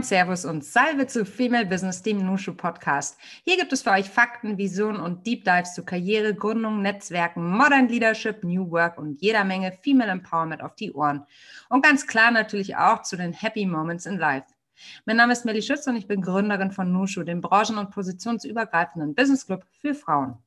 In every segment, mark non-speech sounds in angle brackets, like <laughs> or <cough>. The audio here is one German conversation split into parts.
Moin, Servus und Salve zu Female Business, dem Nushu Podcast. Hier gibt es für euch Fakten, Visionen und Deep Dives zu Karriere, Gründung, Netzwerken, Modern Leadership, New Work und jeder Menge Female Empowerment auf die Ohren. Und ganz klar natürlich auch zu den Happy Moments in Life. Mein Name ist Melly Schütz und ich bin Gründerin von Nushu, dem branchen- und positionsübergreifenden Business Club für Frauen.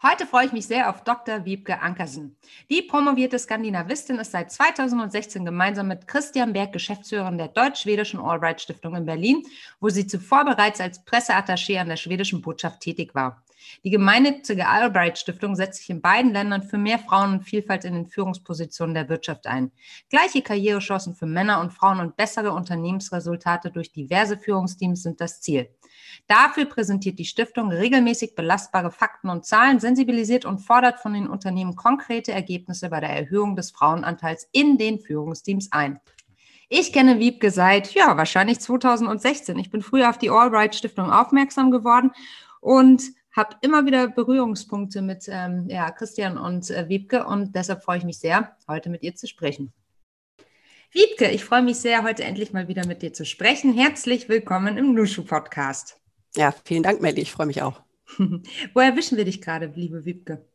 Heute freue ich mich sehr auf Dr. Wiebke Ankersen. Die promovierte Skandinavistin ist seit 2016 gemeinsam mit Christian Berg Geschäftsführerin der Deutsch-Schwedischen Albright Stiftung in Berlin, wo sie zuvor bereits als Presseattaché an der schwedischen Botschaft tätig war. Die gemeinnützige Albright Stiftung setzt sich in beiden Ländern für mehr Frauen und Vielfalt in den Führungspositionen der Wirtschaft ein. Gleiche Karrierechancen für Männer und Frauen und bessere Unternehmensresultate durch diverse Führungsteams sind das Ziel. Dafür präsentiert die Stiftung regelmäßig belastbare Fakten und Zahlen, sensibilisiert und fordert von den Unternehmen konkrete Ergebnisse bei der Erhöhung des Frauenanteils in den Führungsteams ein. Ich kenne Wiebke seit, ja, wahrscheinlich 2016. Ich bin früher auf die Albright Stiftung aufmerksam geworden und habe immer wieder Berührungspunkte mit ähm, ja, Christian und äh, Wiebke und deshalb freue ich mich sehr, heute mit ihr zu sprechen. Wiebke, ich freue mich sehr, heute endlich mal wieder mit dir zu sprechen. Herzlich willkommen im Nushu Podcast. Ja, vielen Dank, Melli. Ich freue mich auch. <laughs> Wo erwischen wir dich gerade, liebe Wiebke?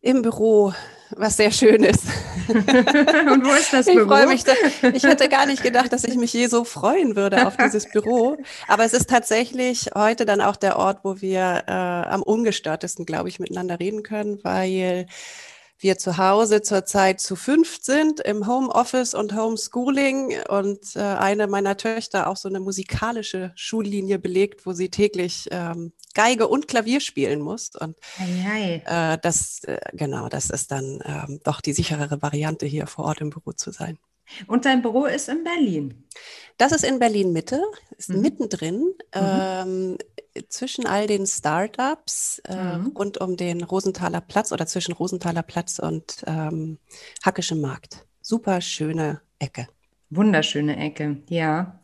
Im Büro, was sehr schön ist. <laughs> Und wo ist das Büro? Ich freue mich. Da, ich hätte gar nicht gedacht, dass ich mich je so freuen würde auf <laughs> dieses Büro. Aber es ist tatsächlich heute dann auch der Ort, wo wir äh, am ungestörtesten, glaube ich, miteinander reden können, weil wir zu Hause zurzeit zu fünf sind im Homeoffice und Homeschooling und äh, eine meiner Töchter auch so eine musikalische Schullinie belegt, wo sie täglich ähm, Geige und Klavier spielen muss. Und äh, das, äh, genau, das ist dann ähm, doch die sicherere Variante, hier vor Ort im Büro zu sein. Und dein Büro ist in Berlin? Das ist in Berlin Mitte, ist mhm. mittendrin. Mhm. Ähm, zwischen all den Startups äh, mhm. rund um den Rosenthaler Platz oder zwischen Rosenthaler Platz und ähm, Hackischem Markt. Super schöne Ecke. Wunderschöne Ecke, ja.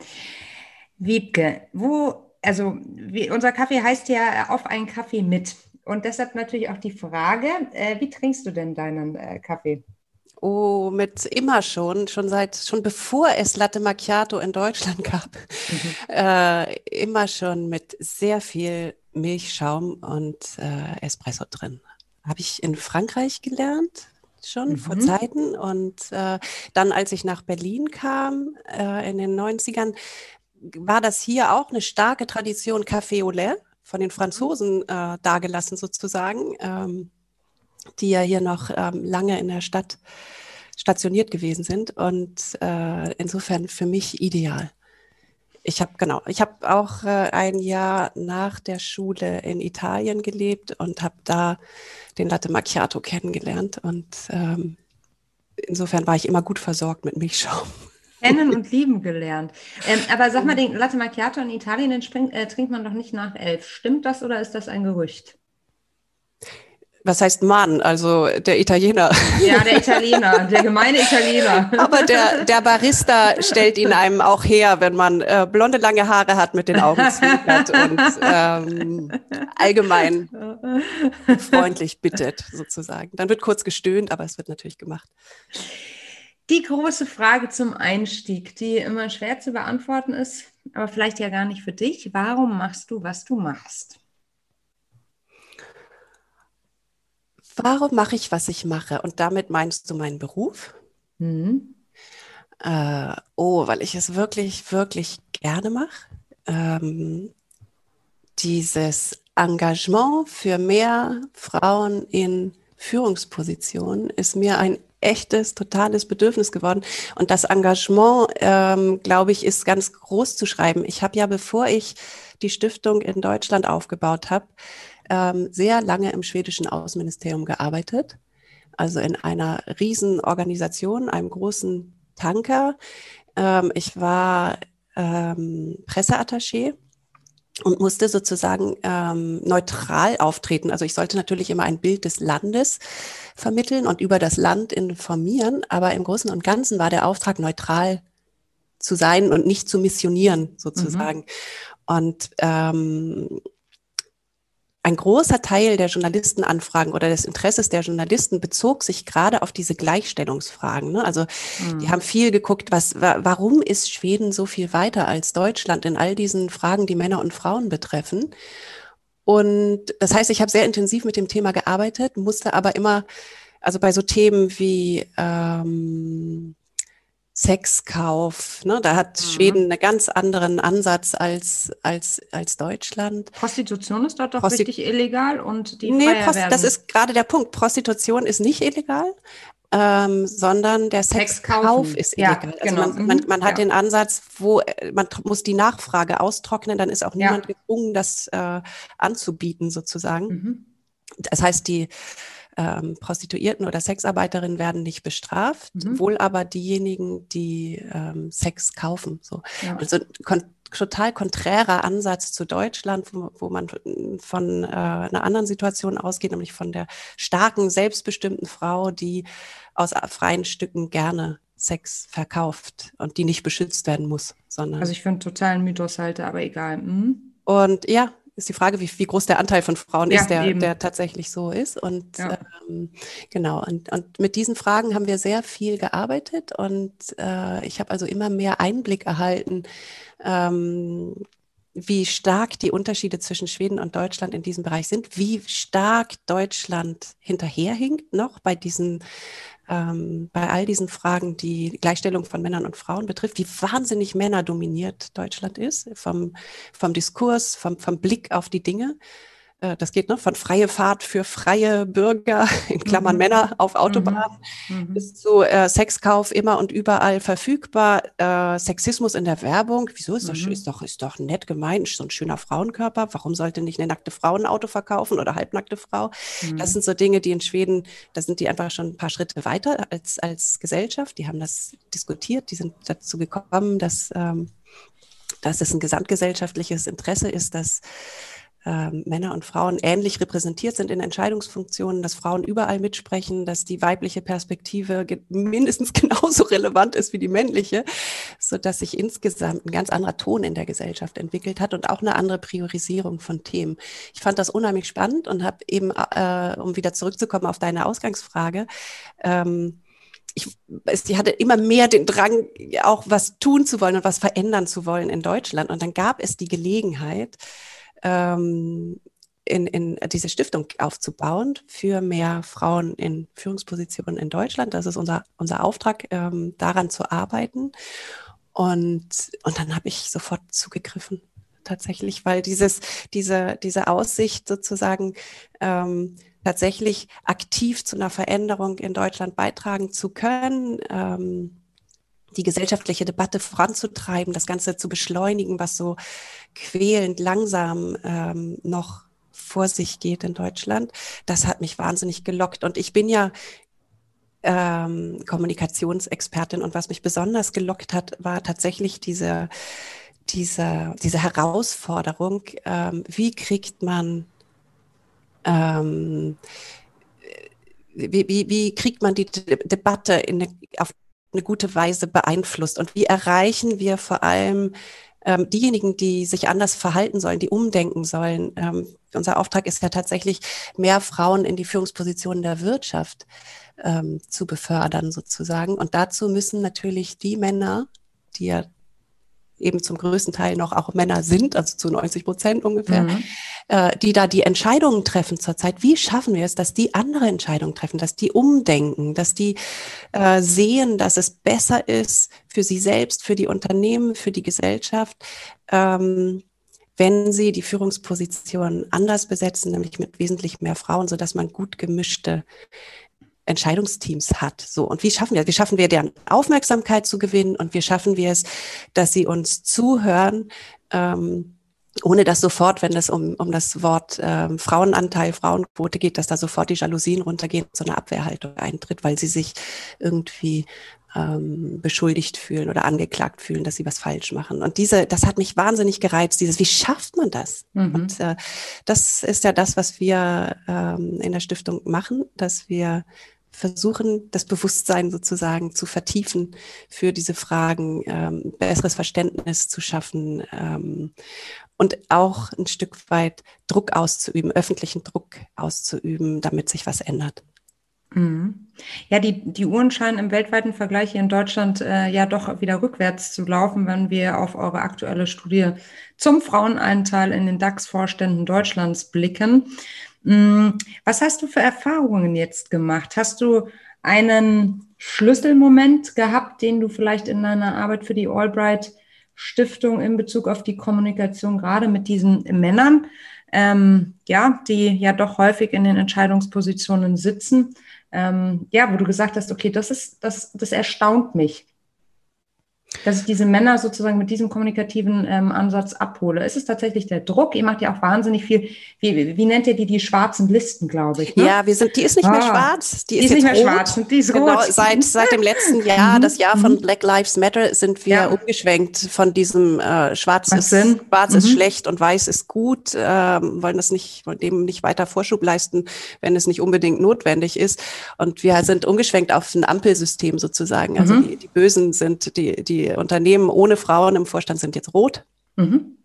Wiebke, wo, also wie, unser Kaffee heißt ja auf einen Kaffee mit. Und deshalb natürlich auch die Frage, äh, wie trinkst du denn deinen äh, Kaffee? Oh, mit immer schon, schon seit, schon bevor es Latte Macchiato in Deutschland <laughs> gab, mhm. äh, immer schon mit sehr viel Milchschaum und äh, Espresso drin. Habe ich in Frankreich gelernt, schon mhm. vor Zeiten. Und äh, dann, als ich nach Berlin kam, äh, in den 90ern, war das hier auch eine starke Tradition Café au lait von den Franzosen äh, dagelassen sozusagen. Ähm, die ja hier noch ähm, lange in der Stadt stationiert gewesen sind und äh, insofern für mich ideal. Ich habe genau, ich habe auch äh, ein Jahr nach der Schule in Italien gelebt und habe da den Latte Macchiato kennengelernt und ähm, insofern war ich immer gut versorgt mit Milchschaum. <laughs> Kennen und lieben gelernt. Ähm, aber sag mal, den Latte Macchiato in Italien, den springt, äh, trinkt man doch nicht nach elf. Stimmt das oder ist das ein Gerücht? Was heißt Mann? Also der Italiener. Ja, der Italiener, der gemeine Italiener. <laughs> Aber der, der Barista stellt ihn einem auch her, wenn man äh, blonde, lange Haare hat mit den Augen zwinkert und ähm, allgemein freundlich bittet, sozusagen. Dann wird kurz gestöhnt, aber es wird natürlich gemacht. Die große Frage zum Einstieg, die immer schwer zu beantworten ist, aber vielleicht ja gar nicht für dich. Warum machst du, was du machst? Warum mache ich, was ich mache? Und damit meinst du meinen Beruf? Mhm. Äh, oh, weil ich es wirklich, wirklich gerne mache. Ähm, dieses Engagement für mehr Frauen in Führungspositionen ist mir ein echtes, totales Bedürfnis geworden. Und das Engagement, ähm, glaube ich, ist ganz groß zu schreiben. Ich habe ja, bevor ich die Stiftung in Deutschland aufgebaut habe, ähm, sehr lange im schwedischen Außenministerium gearbeitet, also in einer Riesenorganisation, einem großen Tanker. Ähm, ich war ähm, Presseattaché und musste sozusagen ähm, neutral auftreten. Also ich sollte natürlich immer ein Bild des Landes vermitteln und über das Land informieren, aber im Großen und Ganzen war der Auftrag neutral zu sein und nicht zu missionieren sozusagen. Mhm. Und ähm, ein großer Teil der Journalistenanfragen oder des Interesses der Journalisten bezog sich gerade auf diese Gleichstellungsfragen. Ne? Also mhm. die haben viel geguckt, was, warum ist Schweden so viel weiter als Deutschland in all diesen Fragen, die Männer und Frauen betreffen. Und das heißt, ich habe sehr intensiv mit dem Thema gearbeitet, musste aber immer, also bei so Themen wie ähm, Sexkauf. Ne? Da hat mhm. Schweden einen ganz anderen Ansatz als, als, als Deutschland. Prostitution ist dort doch Prosti richtig illegal und die Nee, das ist gerade der Punkt. Prostitution ist nicht illegal. Ähm, sondern der Sexkauf Sex ist illegal. Ja, also genau. man, man, man, hat ja. den Ansatz, wo äh, man muss die Nachfrage austrocknen, dann ist auch niemand ja. gezwungen, das äh, anzubieten sozusagen. Mhm. Das heißt, die ähm, Prostituierten oder Sexarbeiterinnen werden nicht bestraft, mhm. wohl aber diejenigen, die ähm, Sex kaufen. So. Ja. Also kon total konträrer Ansatz zu Deutschland, wo, wo man von äh, einer anderen Situation ausgeht, nämlich von der starken, selbstbestimmten Frau, die aus freien Stücken gerne Sex verkauft und die nicht beschützt werden muss, sondern. Also ich finde totalen Mythos halte, aber egal. Mhm. Und ja, ist die Frage, wie, wie groß der Anteil von Frauen ja, ist, der, der tatsächlich so ist. Und ja. ähm, genau, und, und mit diesen Fragen haben wir sehr viel gearbeitet und äh, ich habe also immer mehr Einblick erhalten, ähm, wie stark die Unterschiede zwischen Schweden und Deutschland in diesem Bereich sind, wie stark Deutschland hinterherhinkt noch bei diesen ähm, bei all diesen Fragen, die Gleichstellung von Männern und Frauen betrifft, wie wahnsinnig männerdominiert Deutschland ist, vom, vom Diskurs, vom, vom Blick auf die Dinge. Äh, das geht ne, von freie Fahrt für freie Bürger, <laughs> in Klammern mhm. Männer auf Autobahnen, mhm. mhm. bis zu äh, Sexkauf immer und überall verfügbar, äh, Sexismus in der Werbung. Wieso ist, mhm. das, ist, doch, ist doch nett gemeint, so ein schöner Frauenkörper. Warum sollte nicht eine nackte Frau ein Auto verkaufen oder halbnackte Frau? Mhm. Das sind so Dinge, die in Schweden, da sind die einfach schon ein paar Schritte weiter als, als Gesellschaft. Die haben das diskutiert, die sind dazu gekommen, dass, ähm, dass es ein gesamtgesellschaftliches Interesse ist, dass ähm, Männer und Frauen ähnlich repräsentiert sind in Entscheidungsfunktionen, dass Frauen überall mitsprechen, dass die weibliche Perspektive ge mindestens <laughs> genauso relevant ist wie die männliche, so dass sich insgesamt ein ganz anderer Ton in der Gesellschaft entwickelt hat und auch eine andere Priorisierung von Themen. Ich fand das unheimlich spannend und habe eben, äh, um wieder zurückzukommen auf deine Ausgangsfrage, ähm, ich, ich hatte immer mehr den Drang, auch was tun zu wollen und was verändern zu wollen in Deutschland. Und dann gab es die Gelegenheit, ähm, in, in diese Stiftung aufzubauen für mehr Frauen in Führungspositionen in Deutschland. Das ist unser, unser Auftrag, ähm, daran zu arbeiten. Und, und dann habe ich sofort zugegriffen, tatsächlich, weil dieses, diese, diese Aussicht sozusagen ähm, tatsächlich aktiv zu einer Veränderung in Deutschland beitragen zu können, ähm, die gesellschaftliche Debatte voranzutreiben, das Ganze zu beschleunigen, was so quälend langsam ähm, noch vor sich geht in Deutschland. Das hat mich wahnsinnig gelockt. Und ich bin ja ähm, Kommunikationsexpertin und was mich besonders gelockt hat, war tatsächlich diese, diese, diese Herausforderung, ähm, wie kriegt man ähm, wie, wie, wie kriegt man die Debatte in auf eine gute Weise beeinflusst und wie erreichen wir vor allem ähm, diejenigen, die sich anders verhalten sollen, die umdenken sollen. Ähm, unser Auftrag ist ja tatsächlich, mehr Frauen in die Führungspositionen der Wirtschaft ähm, zu befördern sozusagen. Und dazu müssen natürlich die Männer, die ja eben zum größten Teil noch auch Männer sind, also zu 90 Prozent ungefähr, mhm. äh, die da die Entscheidungen treffen zurzeit. Wie schaffen wir es, dass die andere Entscheidungen treffen, dass die umdenken, dass die äh, sehen, dass es besser ist für sie selbst, für die Unternehmen, für die Gesellschaft, ähm, wenn sie die Führungsposition anders besetzen, nämlich mit wesentlich mehr Frauen, so dass man gut gemischte Entscheidungsteams hat. So. Und wie schaffen wir das? Wie schaffen wir deren Aufmerksamkeit zu gewinnen? Und wie schaffen wir es, dass sie uns zuhören, ähm, ohne dass sofort, wenn es um, um das Wort ähm, Frauenanteil, Frauenquote geht, dass da sofort die Jalousien runtergehen, so eine Abwehrhaltung eintritt, weil sie sich irgendwie ähm, beschuldigt fühlen oder angeklagt fühlen, dass sie was falsch machen. Und diese, das hat mich wahnsinnig gereizt, dieses, wie schafft man das? Mhm. Und äh, das ist ja das, was wir ähm, in der Stiftung machen, dass wir versuchen, das Bewusstsein sozusagen zu vertiefen für diese Fragen, ähm, besseres Verständnis zu schaffen ähm, und auch ein Stück weit Druck auszuüben, öffentlichen Druck auszuüben, damit sich was ändert. Mhm. Ja, die, die Uhren scheinen im weltweiten Vergleich hier in Deutschland äh, ja doch wieder rückwärts zu laufen, wenn wir auf eure aktuelle Studie zum Frauenanteil in den DAX-Vorständen Deutschlands blicken. Mhm. Was hast du für Erfahrungen jetzt gemacht? Hast du einen Schlüsselmoment gehabt, den du vielleicht in deiner Arbeit für die Albright Stiftung in Bezug auf die Kommunikation gerade mit diesen Männern, ähm, ja, die ja doch häufig in den Entscheidungspositionen sitzen, ähm, ja, wo du gesagt hast, okay, das ist, das, das erstaunt mich dass ich diese Männer sozusagen mit diesem kommunikativen ähm, Ansatz abhole. Ist es tatsächlich der Druck? Ihr macht ja auch wahnsinnig viel. Wie, wie nennt ihr die? Die schwarzen Listen, glaube ich. Ne? Ja, wir sind, die ist nicht ah, mehr schwarz. Die, die ist, ist, nicht mehr rot. schwarz. Die ist genau, rot. Seit, seit dem letzten <laughs> Jahr, das Jahr von mhm. Black Lives Matter, sind wir ja. umgeschwenkt von diesem äh, Schwarz, ist, Schwarz mhm. ist schlecht und Weiß ist gut, äh, wollen das nicht, wollen dem nicht weiter Vorschub leisten, wenn es nicht unbedingt notwendig ist. Und wir sind umgeschwenkt auf ein Ampelsystem sozusagen. Also mhm. die, die Bösen sind die, die Unternehmen ohne Frauen im Vorstand sind jetzt rot. Mhm.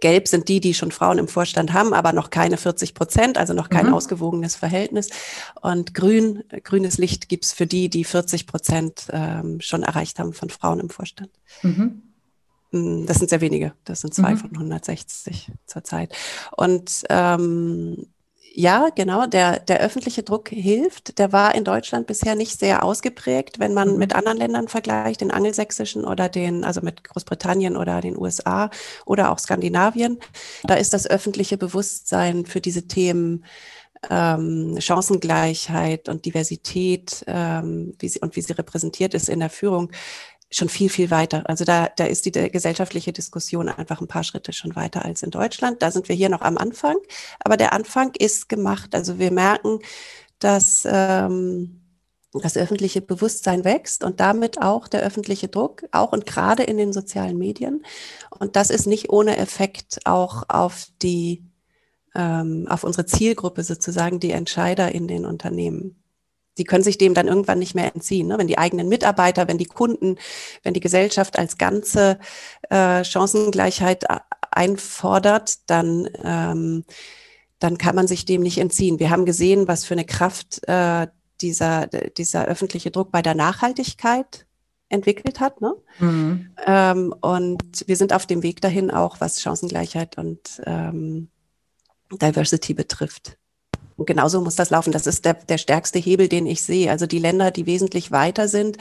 Gelb sind die, die schon Frauen im Vorstand haben, aber noch keine 40 Prozent, also noch kein mhm. ausgewogenes Verhältnis. Und grün, grünes Licht gibt's für die, die 40 Prozent ähm, schon erreicht haben von Frauen im Vorstand. Mhm. Mm, das sind sehr wenige. Das sind zwei mhm. von 160 zurzeit. Und ähm, ja, genau, der, der öffentliche Druck hilft. Der war in Deutschland bisher nicht sehr ausgeprägt, wenn man mhm. mit anderen Ländern vergleicht, den angelsächsischen oder den, also mit Großbritannien oder den USA oder auch Skandinavien. Da ist das öffentliche Bewusstsein für diese Themen ähm, Chancengleichheit und Diversität ähm, wie sie, und wie sie repräsentiert ist in der Führung schon viel, viel weiter. Also da, da ist die gesellschaftliche Diskussion einfach ein paar Schritte schon weiter als in Deutschland. Da sind wir hier noch am Anfang. Aber der Anfang ist gemacht. Also wir merken, dass ähm, das öffentliche Bewusstsein wächst und damit auch der öffentliche Druck, auch und gerade in den sozialen Medien. Und das ist nicht ohne Effekt auch auf die, ähm, auf unsere Zielgruppe sozusagen, die Entscheider in den Unternehmen die können sich dem dann irgendwann nicht mehr entziehen. Ne? Wenn die eigenen Mitarbeiter, wenn die Kunden, wenn die Gesellschaft als ganze äh, Chancengleichheit einfordert, dann, ähm, dann kann man sich dem nicht entziehen. Wir haben gesehen, was für eine Kraft äh, dieser, dieser öffentliche Druck bei der Nachhaltigkeit entwickelt hat. Ne? Mhm. Ähm, und wir sind auf dem Weg dahin auch, was Chancengleichheit und ähm, Diversity betrifft. Und genauso muss das laufen. Das ist der, der stärkste Hebel, den ich sehe. Also die Länder, die wesentlich weiter sind,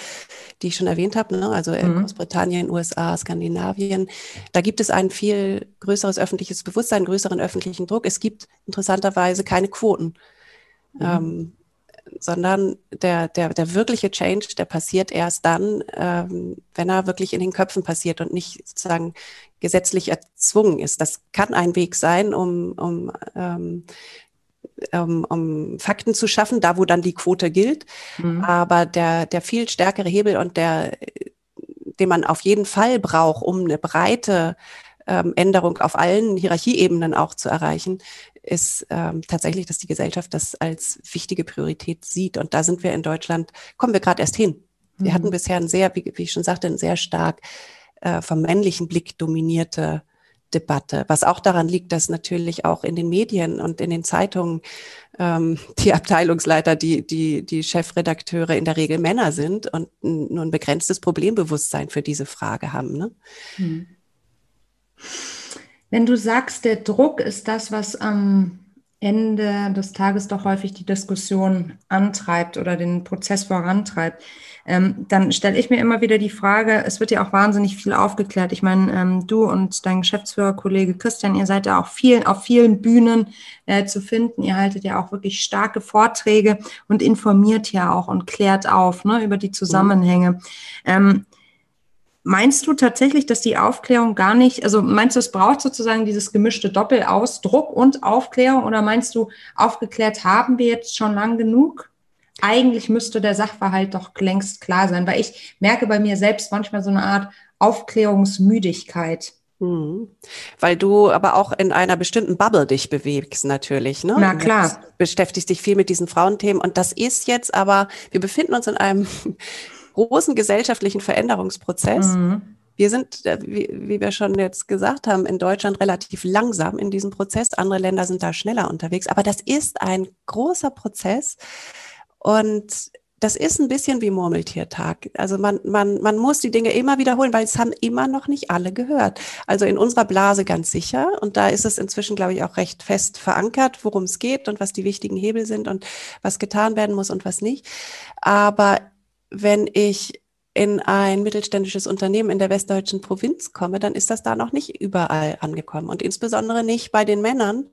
die ich schon erwähnt habe, ne? also mhm. Großbritannien, USA, Skandinavien, da gibt es ein viel größeres öffentliches Bewusstsein, größeren öffentlichen Druck. Es gibt interessanterweise keine Quoten. Mhm. Ähm, sondern der, der, der wirkliche Change, der passiert erst dann, ähm, wenn er wirklich in den Köpfen passiert und nicht sozusagen gesetzlich erzwungen ist. Das kann ein Weg sein, um, um ähm, um, um Fakten zu schaffen, da wo dann die Quote gilt. Mhm. Aber der, der viel stärkere Hebel und der, den man auf jeden Fall braucht, um eine breite ähm, Änderung auf allen Hierarchieebenen auch zu erreichen, ist ähm, tatsächlich, dass die Gesellschaft das als wichtige Priorität sieht. Und da sind wir in Deutschland, kommen wir gerade erst hin. Wir mhm. hatten bisher ein sehr, wie, wie, ich schon sagte, ein sehr stark äh, vom männlichen Blick dominierte Debatte, was auch daran liegt, dass natürlich auch in den Medien und in den Zeitungen ähm, <laughs> die Abteilungsleiter, die, die, die Chefredakteure in der Regel Männer sind und nur ein begrenztes Problembewusstsein für diese Frage haben. Ne? Hm. Wenn du sagst, der Druck ist das, was am Ende des Tages doch häufig die Diskussion antreibt oder den Prozess vorantreibt, ähm, dann stelle ich mir immer wieder die Frage, es wird ja auch wahnsinnig viel aufgeklärt. Ich meine, ähm, du und dein Geschäftsführerkollege Christian, ihr seid ja auch viel, auf vielen Bühnen äh, zu finden. Ihr haltet ja auch wirklich starke Vorträge und informiert ja auch und klärt auf ne, über die Zusammenhänge. Mhm. Ähm, Meinst du tatsächlich, dass die Aufklärung gar nicht, also meinst du, es braucht sozusagen dieses gemischte Doppel aus Druck und Aufklärung oder meinst du, aufgeklärt haben wir jetzt schon lang genug? eigentlich müsste der Sachverhalt doch längst klar sein, weil ich merke bei mir selbst manchmal so eine Art Aufklärungsmüdigkeit. Mhm. Weil du aber auch in einer bestimmten Bubble dich bewegst, natürlich. Ne? Na klar. Du beschäftigst dich viel mit diesen Frauenthemen. Und das ist jetzt aber, wir befinden uns in einem großen gesellschaftlichen Veränderungsprozess. Mhm. wir sind, äh, wie, wie, wir schon jetzt gesagt haben, in Deutschland relativ langsam in diesem Prozess. Andere Länder sind da schneller unterwegs. Aber das ist ein großer Prozess. Und das ist ein bisschen wie Murmeltiertag. Also man, man, man muss die Dinge immer wiederholen, weil es haben immer noch nicht alle gehört. Also in unserer Blase ganz sicher. Und da ist es inzwischen, glaube ich, auch recht fest verankert, worum es geht und was die wichtigen Hebel sind und was getan werden muss und was nicht. Aber wenn ich in ein mittelständisches Unternehmen in der westdeutschen Provinz komme, dann ist das da noch nicht überall angekommen und insbesondere nicht bei den Männern,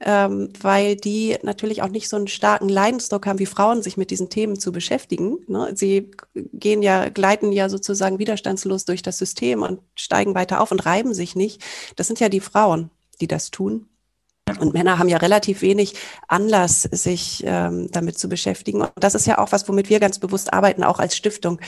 ähm, weil die natürlich auch nicht so einen starken Leidensdruck haben wie Frauen, sich mit diesen Themen zu beschäftigen. Ne? Sie gehen ja, gleiten ja sozusagen widerstandslos durch das System und steigen weiter auf und reiben sich nicht. Das sind ja die Frauen, die das tun. Und Männer haben ja relativ wenig Anlass, sich ähm, damit zu beschäftigen. Und das ist ja auch was, womit wir ganz bewusst arbeiten, auch als Stiftung.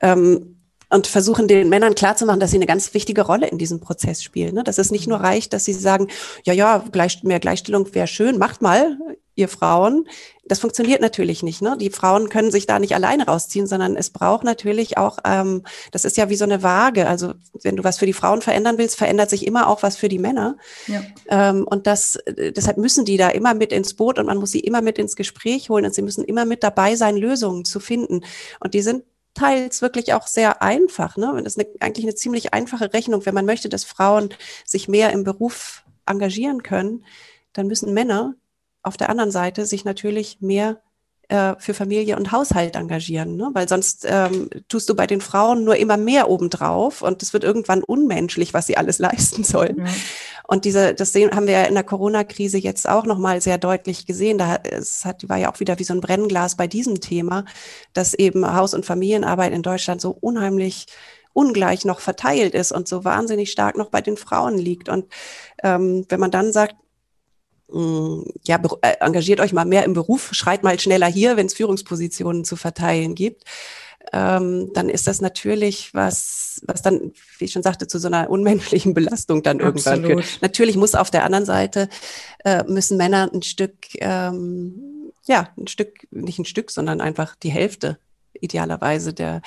Ähm, und versuchen den Männern klarzumachen, dass sie eine ganz wichtige Rolle in diesem Prozess spielen. Ne? Dass es nicht nur reicht, dass sie sagen, ja, ja, gleich, mehr Gleichstellung wäre schön, macht mal, ihr Frauen. Das funktioniert natürlich nicht. Ne? Die Frauen können sich da nicht alleine rausziehen, sondern es braucht natürlich auch, ähm, das ist ja wie so eine Waage. Also wenn du was für die Frauen verändern willst, verändert sich immer auch was für die Männer. Ja. Ähm, und das, deshalb müssen die da immer mit ins Boot und man muss sie immer mit ins Gespräch holen und sie müssen immer mit dabei sein, Lösungen zu finden. Und die sind teils wirklich auch sehr einfach. Ne? Das ist eine, eigentlich eine ziemlich einfache Rechnung. Wenn man möchte, dass Frauen sich mehr im Beruf engagieren können, dann müssen Männer auf der anderen Seite sich natürlich mehr äh, für Familie und Haushalt engagieren, ne? weil sonst ähm, tust du bei den Frauen nur immer mehr obendrauf und es wird irgendwann unmenschlich, was sie alles <laughs> leisten sollen. Ja. Und diese, das sehen, haben wir ja in der Corona-Krise jetzt auch nochmal sehr deutlich gesehen. Da es hat, war ja auch wieder wie so ein Brennglas bei diesem Thema, dass eben Haus- und Familienarbeit in Deutschland so unheimlich ungleich noch verteilt ist und so wahnsinnig stark noch bei den Frauen liegt. Und ähm, wenn man dann sagt, ja, äh, engagiert euch mal mehr im Beruf, schreit mal schneller hier, wenn es Führungspositionen zu verteilen gibt ähm, dann ist das natürlich was, was dann, wie ich schon sagte, zu so einer unmenschlichen Belastung dann irgendwann Absolut. führt. Natürlich muss auf der anderen Seite, äh, müssen Männer ein Stück, ähm, ja, ein Stück, nicht ein Stück, sondern einfach die Hälfte idealerweise der,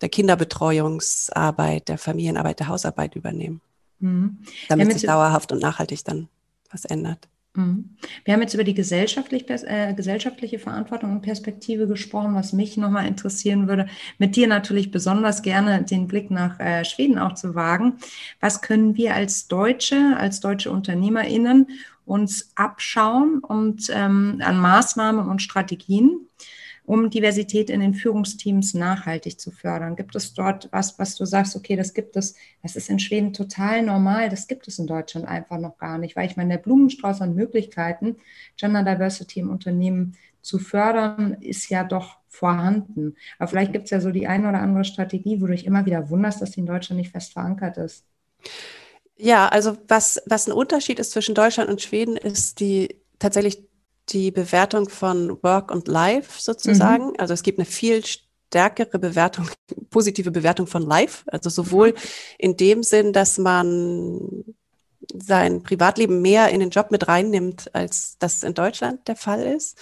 der Kinderbetreuungsarbeit, der Familienarbeit, der Hausarbeit übernehmen. Mhm. Damit ja, sich dauerhaft und nachhaltig dann was ändert. Mhm. Wir haben jetzt über die gesellschaftlich, äh, gesellschaftliche Verantwortung und Perspektive gesprochen, was mich nochmal interessieren würde, mit dir natürlich besonders gerne den Blick nach äh, Schweden auch zu wagen. Was können wir als Deutsche, als deutsche UnternehmerInnen uns abschauen und ähm, an Maßnahmen und Strategien, um Diversität in den Führungsteams nachhaltig zu fördern? Gibt es dort was, was du sagst, okay, das gibt es, das ist in Schweden total normal, das gibt es in Deutschland einfach noch gar nicht, weil ich meine, der Blumenstrauß an Möglichkeiten, Gender Diversity im Unternehmen zu fördern, ist ja doch vorhanden. Aber vielleicht gibt es ja so die eine oder andere Strategie, wo du dich immer wieder wunderst, dass die in Deutschland nicht fest verankert ist. Ja, also was, was ein Unterschied ist zwischen Deutschland und Schweden, ist die tatsächlich die Bewertung von Work und Life sozusagen. Mhm. Also es gibt eine viel stärkere Bewertung, <laughs> positive Bewertung von Life. Also sowohl in dem Sinn, dass man sein Privatleben mehr in den Job mit reinnimmt, als das in Deutschland der Fall ist.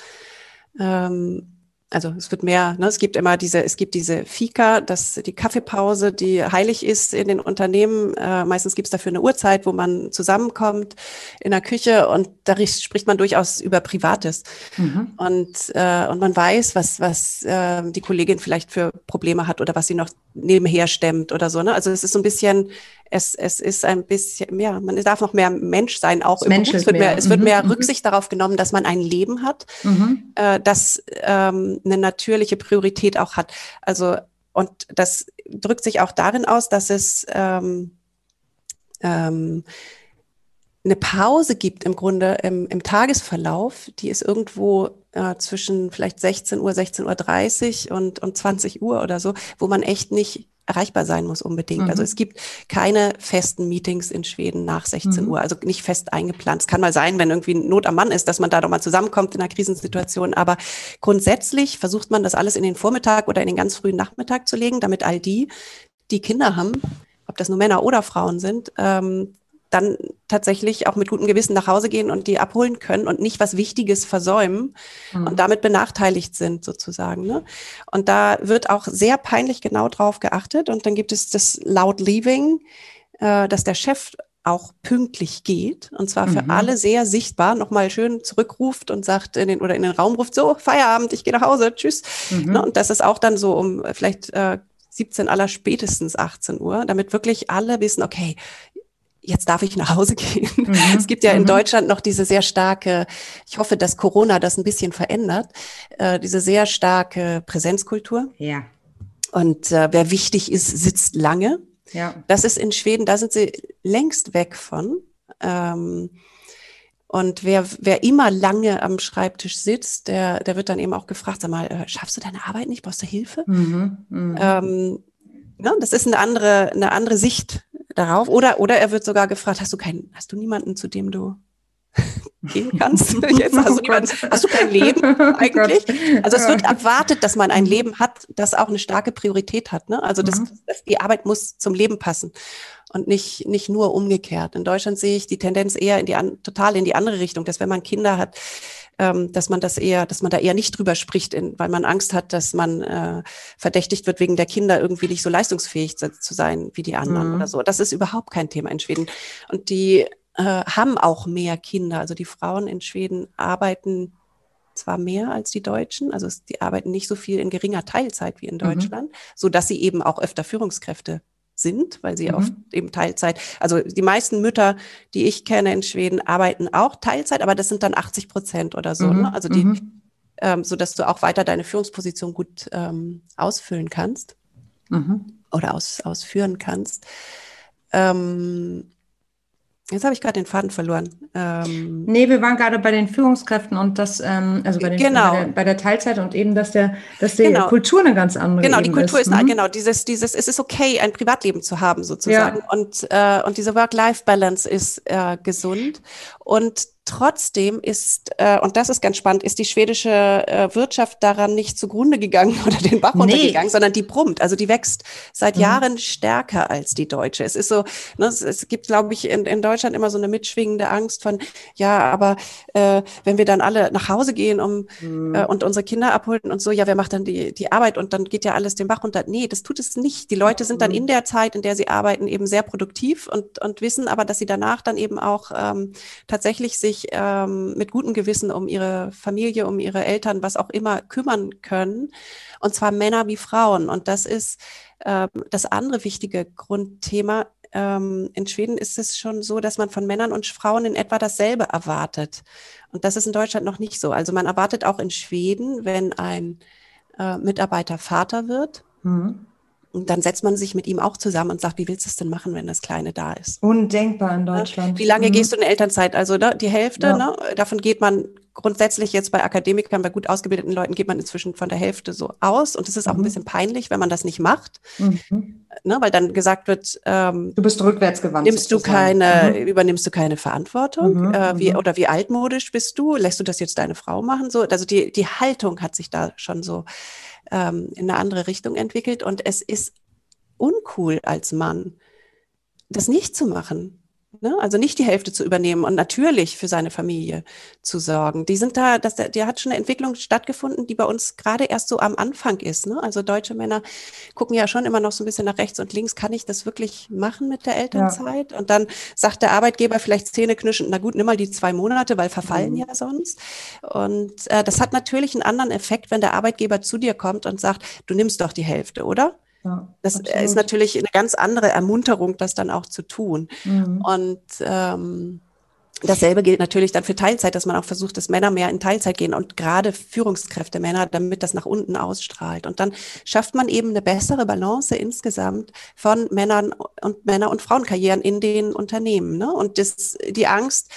Ähm, also es wird mehr, ne, es gibt immer diese, es gibt diese Fika, das die Kaffeepause, die heilig ist in den Unternehmen. Äh, meistens gibt es dafür eine Uhrzeit, wo man zusammenkommt in der Küche und da spricht man durchaus über Privates. Mhm. Und, äh, und man weiß, was, was äh, die Kollegin vielleicht für Probleme hat oder was sie noch nebenher stemmt oder so. Ne? Also es ist so ein bisschen, es, es ist ein bisschen, ja, man darf noch mehr Mensch sein, auch im Beruf. Es wird mehr, es wird mhm. mehr mhm. Rücksicht darauf genommen, dass man ein Leben hat, mhm. äh, das ähm, eine natürliche Priorität auch hat. Also, und das drückt sich auch darin aus, dass es ähm, ähm, eine Pause gibt im Grunde im, im Tagesverlauf, die ist irgendwo äh, zwischen vielleicht 16 Uhr, 16.30 Uhr und, und 20 Uhr oder so, wo man echt nicht erreichbar sein muss unbedingt. Also mhm. Also es gibt keine festen Meetings in Schweden nach 16 mhm. Uhr, also nicht fest eingeplant. Es kann mal sein, wenn irgendwie Not am Mann ist, dass man da doch mal zusammenkommt in einer Krisensituation. Aber grundsätzlich versucht man das alles in den Vormittag oder in den ganz frühen Nachmittag zu legen, damit all die, die Kinder haben, ob das nur Männer oder Frauen sind, ähm, dann tatsächlich auch mit gutem Gewissen nach Hause gehen und die abholen können und nicht was Wichtiges versäumen mhm. und damit benachteiligt sind sozusagen. Ne? Und da wird auch sehr peinlich genau drauf geachtet. Und dann gibt es das Loud Leaving, äh, dass der Chef auch pünktlich geht und zwar für mhm. alle sehr sichtbar nochmal schön zurückruft und sagt in den oder in den Raum ruft so Feierabend ich gehe nach Hause tschüss mhm. ne, und das ist auch dann so um vielleicht äh, 17 aller spätestens 18 Uhr damit wirklich alle wissen okay jetzt darf ich nach Hause gehen. Mhm. <laughs> Es gibt ja in mhm. Deutschland noch diese sehr starke, ich hoffe, dass Corona das ein bisschen verändert, äh, diese sehr starke Präsenzkultur. Ja. Und äh, wer wichtig ist, sitzt lange. Ja. Das ist in Schweden, da sind sie längst weg von. Ähm, und wer, wer immer lange am Schreibtisch sitzt, der, der wird dann eben auch gefragt, sag mal, äh, schaffst du deine Arbeit nicht? Brauchst du Hilfe? Mhm, mh. ähm, ja, das ist eine andere, eine andere Sicht darauf. Oder, oder er wird sogar gefragt, hast du keinen, hast du niemanden, zu dem du <laughs> gehen kannst. <laughs> Jetzt hast du, niemanden, hast du kein Leben <laughs> eigentlich? Also es wird erwartet, dass man ein Leben hat, das auch eine starke Priorität hat. Ne? Also das, mhm. das, die Arbeit muss zum Leben passen und nicht, nicht nur umgekehrt. In Deutschland sehe ich die Tendenz eher in die total in die andere Richtung, dass wenn man Kinder hat, ähm, dass man das eher, dass man da eher nicht drüber spricht, in, weil man Angst hat, dass man äh, verdächtigt wird, wegen der Kinder irgendwie nicht so leistungsfähig zu, zu sein wie die anderen mhm. oder so. Das ist überhaupt kein Thema in Schweden. Und die äh, haben auch mehr Kinder. Also die Frauen in Schweden arbeiten zwar mehr als die Deutschen, also die arbeiten nicht so viel in geringer Teilzeit wie in mhm. Deutschland, mhm. so dass sie eben auch öfter Führungskräfte sind, weil sie mhm. oft eben Teilzeit, also die meisten Mütter, die ich kenne in Schweden, arbeiten auch Teilzeit, aber das sind dann 80 Prozent oder so. Ne? Mhm. Ne? Also die, mhm. ähm, so dass du auch weiter deine Führungsposition gut ähm, ausfüllen kannst mhm. oder aus, ausführen kannst. Ähm, Jetzt habe ich gerade den Faden verloren. Ähm, nee, wir waren gerade bei den Führungskräften und das, ähm, also bei, den, genau. bei, der, bei der Teilzeit und eben, dass der, dass die genau. Kultur eine ganz andere Genau, die Kultur ist, ist mhm. genau dieses, dieses, es ist okay, ein Privatleben zu haben sozusagen ja. und äh, und diese Work-Life-Balance ist äh, gesund und Trotzdem ist, äh, und das ist ganz spannend, ist die schwedische äh, Wirtschaft daran nicht zugrunde gegangen <laughs> oder den Bach runtergegangen, nee. sondern die brummt. Also die wächst seit mhm. Jahren stärker als die deutsche. Es ist so, ne, es, es, gibt, glaube ich, in, in Deutschland immer so eine mitschwingende Angst von, ja, aber äh, wenn wir dann alle nach Hause gehen um, mhm. äh, und unsere Kinder abholen und so, ja, wer macht dann die, die Arbeit und dann geht ja alles den Bach runter. Nee, das tut es nicht. Die Leute sind dann mhm. in der Zeit, in der sie arbeiten, eben sehr produktiv und, und wissen aber, dass sie danach dann eben auch ähm, tatsächlich sich ähm, mit gutem Gewissen um ihre Familie, um ihre Eltern, was auch immer kümmern können. Und zwar Männer wie Frauen. Und das ist äh, das andere wichtige Grundthema. Ähm, in Schweden ist es schon so, dass man von Männern und Frauen in etwa dasselbe erwartet. Und das ist in Deutschland noch nicht so. Also man erwartet auch in Schweden, wenn ein äh, Mitarbeiter Vater wird, mhm und dann setzt man sich mit ihm auch zusammen und sagt, wie willst du es denn machen, wenn das Kleine da ist? Undenkbar in Deutschland. Wie lange mhm. gehst du in Elternzeit? Also ne, die Hälfte, ja. ne, davon geht man grundsätzlich jetzt bei Akademikern, bei gut ausgebildeten Leuten geht man inzwischen von der Hälfte so aus. Und es ist auch mhm. ein bisschen peinlich, wenn man das nicht macht. Mhm. Ne, weil dann gesagt wird, ähm, du bist rückwärtsgewandt. Nimmst du keine, mhm. übernimmst du keine Verantwortung? Mhm. Äh, wie, mhm. oder wie altmodisch bist du? Lässt du das jetzt deine Frau machen? So, also die, die Haltung hat sich da schon so ähm, in eine andere Richtung entwickelt. Und es ist uncool als Mann, das nicht zu machen. Ne? Also nicht die Hälfte zu übernehmen und natürlich für seine Familie zu sorgen. Die sind da, das, der hat schon eine Entwicklung stattgefunden, die bei uns gerade erst so am Anfang ist. Ne? Also deutsche Männer gucken ja schon immer noch so ein bisschen nach rechts und links. Kann ich das wirklich machen mit der Elternzeit? Ja. Und dann sagt der Arbeitgeber vielleicht zähneknirschend, na gut, nimm mal die zwei Monate, weil verfallen mhm. ja sonst. Und äh, das hat natürlich einen anderen Effekt, wenn der Arbeitgeber zu dir kommt und sagt, du nimmst doch die Hälfte, oder? Ja, das absolut. ist natürlich eine ganz andere Ermunterung, das dann auch zu tun. Mhm. Und ähm, dasselbe gilt natürlich dann für Teilzeit, dass man auch versucht, dass Männer mehr in Teilzeit gehen und gerade Führungskräfte Männer, damit das nach unten ausstrahlt. Und dann schafft man eben eine bessere Balance insgesamt von Männern und Männer- und Frauenkarrieren in den Unternehmen. Ne? Und das, die Angst,